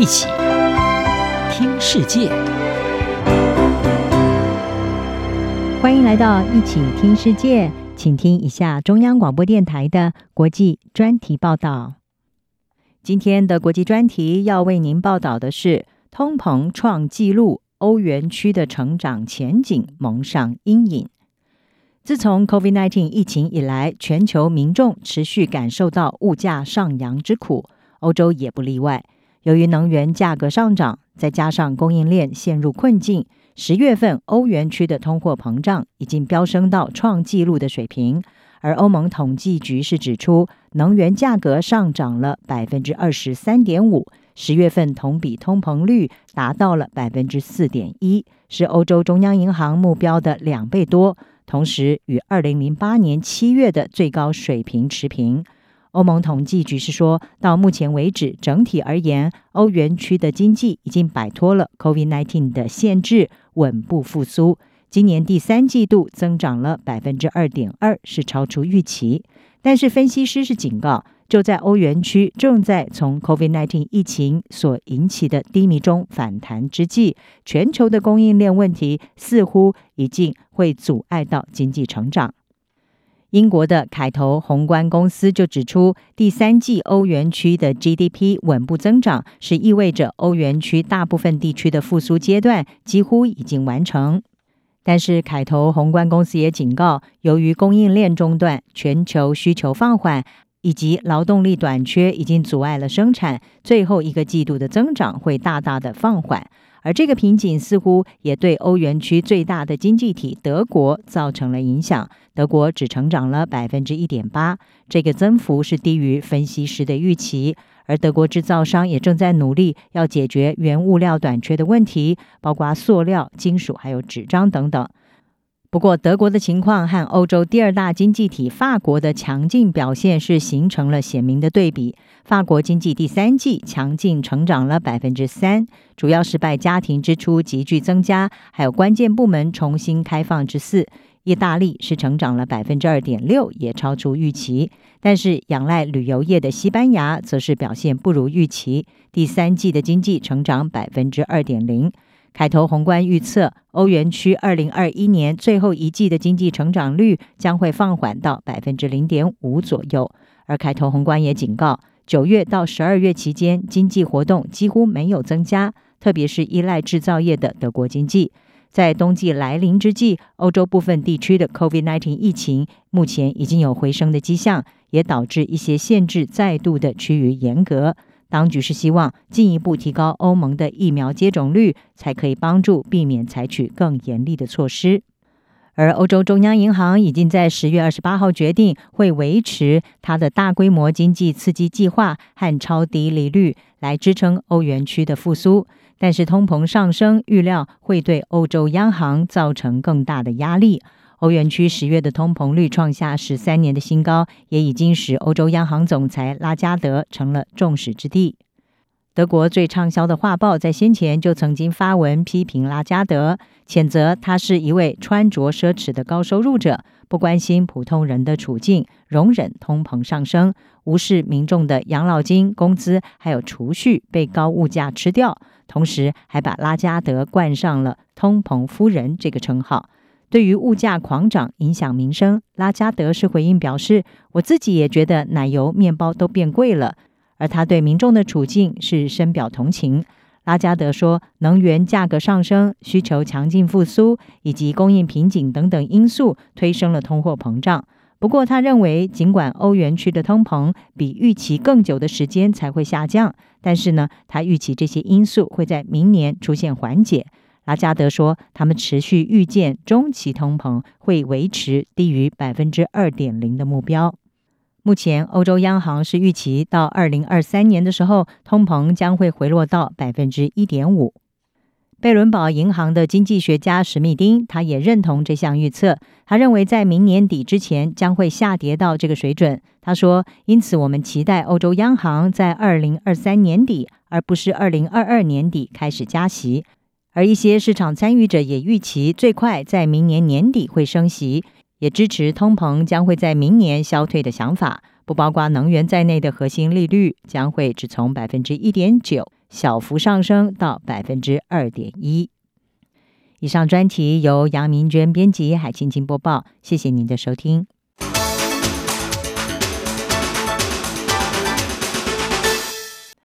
一起听世界，欢迎来到一起听世界，请听一下中央广播电台的国际专题报道。今天的国际专题要为您报道的是：通膨创纪录，欧元区的成长前景蒙上阴影。自从 COVID-19 疫情以来，全球民众持续感受到物价上扬之苦。欧洲也不例外。由于能源价格上涨，再加上供应链陷入困境，十月份欧元区的通货膨胀已经飙升到创纪录的水平。而欧盟统计局是指出，能源价格上涨了百分之二十三点五，十月份同比通膨率达到了百分之四点一，是欧洲中央银行目标的两倍多，同时与二零零八年七月的最高水平持平。欧盟统计局是说，到目前为止，整体而言，欧元区的经济已经摆脱了 COVID-19 的限制，稳步复苏。今年第三季度增长了百分之二点二，是超出预期。但是分析师是警告，就在欧元区正在从 COVID-19 疫情所引起的低迷中反弹之际，全球的供应链问题似乎已经会阻碍到经济成长。英国的凯投宏观公司就指出，第三季欧元区的 GDP 稳步增长，是意味着欧元区大部分地区的复苏阶段几乎已经完成。但是，凯投宏观公司也警告，由于供应链中断、全球需求放缓以及劳动力短缺，已经阻碍了生产，最后一个季度的增长会大大的放缓。而这个瓶颈似乎也对欧元区最大的经济体德国造成了影响。德国只成长了百分之一点八，这个增幅是低于分析师的预期。而德国制造商也正在努力要解决原物料短缺的问题，包括塑料、金属还有纸张等等。不过，德国的情况和欧洲第二大经济体法国的强劲表现是形成了鲜明的对比。法国经济第三季强劲成长了百分之三，主要是拜家庭支出急剧增加，还有关键部门重新开放之赐。意大利是成长了百分之二点六，也超出预期。但是，仰赖旅游业的西班牙则是表现不如预期，第三季的经济成长百分之二点零。凯投宏观预测，欧元区二零二一年最后一季的经济成长率将会放缓到百分之零点五左右。而凯投宏观也警告，九月到十二月期间，经济活动几乎没有增加，特别是依赖制造业的德国经济。在冬季来临之际，欧洲部分地区的 COVID-19 疫情目前已经有回升的迹象，也导致一些限制再度的趋于严格。当局是希望进一步提高欧盟的疫苗接种率，才可以帮助避免采取更严厉的措施。而欧洲中央银行已经在十月二十八号决定，会维持它的大规模经济刺激计划和超低利率，来支撑欧元区的复苏。但是通膨上升，预料会对欧洲央行造成更大的压力。欧元区十月的通膨率创下十三年的新高，也已经使欧洲央行总裁拉加德成了众矢之的。德国最畅销的画报在先前就曾经发文批评拉加德，谴责他是一位穿着奢侈的高收入者，不关心普通人的处境，容忍通膨上升，无视民众的养老金、工资还有储蓄被高物价吃掉，同时还把拉加德冠上了“通膨夫人”这个称号。对于物价狂涨影响民生，拉加德是回应表示：“我自己也觉得奶油、面包都变贵了。”而他对民众的处境是深表同情。拉加德说：“能源价格上升、需求强劲复苏以及供应瓶颈等等因素推升了通货膨胀。不过，他认为尽管欧元区的通膨比预期更久的时间才会下降，但是呢，他预期这些因素会在明年出现缓解。”拉加德说，他们持续预见中期通膨会维持低于百分之二点零的目标。目前，欧洲央行是预期到二零二三年的时候，通膨将会回落到百分之一点五。贝伦堡银行的经济学家史密丁，他也认同这项预测。他认为，在明年底之前将会下跌到这个水准。他说：“因此，我们期待欧洲央行在二零二三年底，而不是二零二二年底开始加息。”而一些市场参与者也预期最快在明年年底会升息，也支持通膨将会在明年消退的想法。不包括能源在内的核心利率将会只从百分之一点九小幅上升到百分之二点一。以上专题由杨明娟编辑，海青青播报。谢谢您的收听。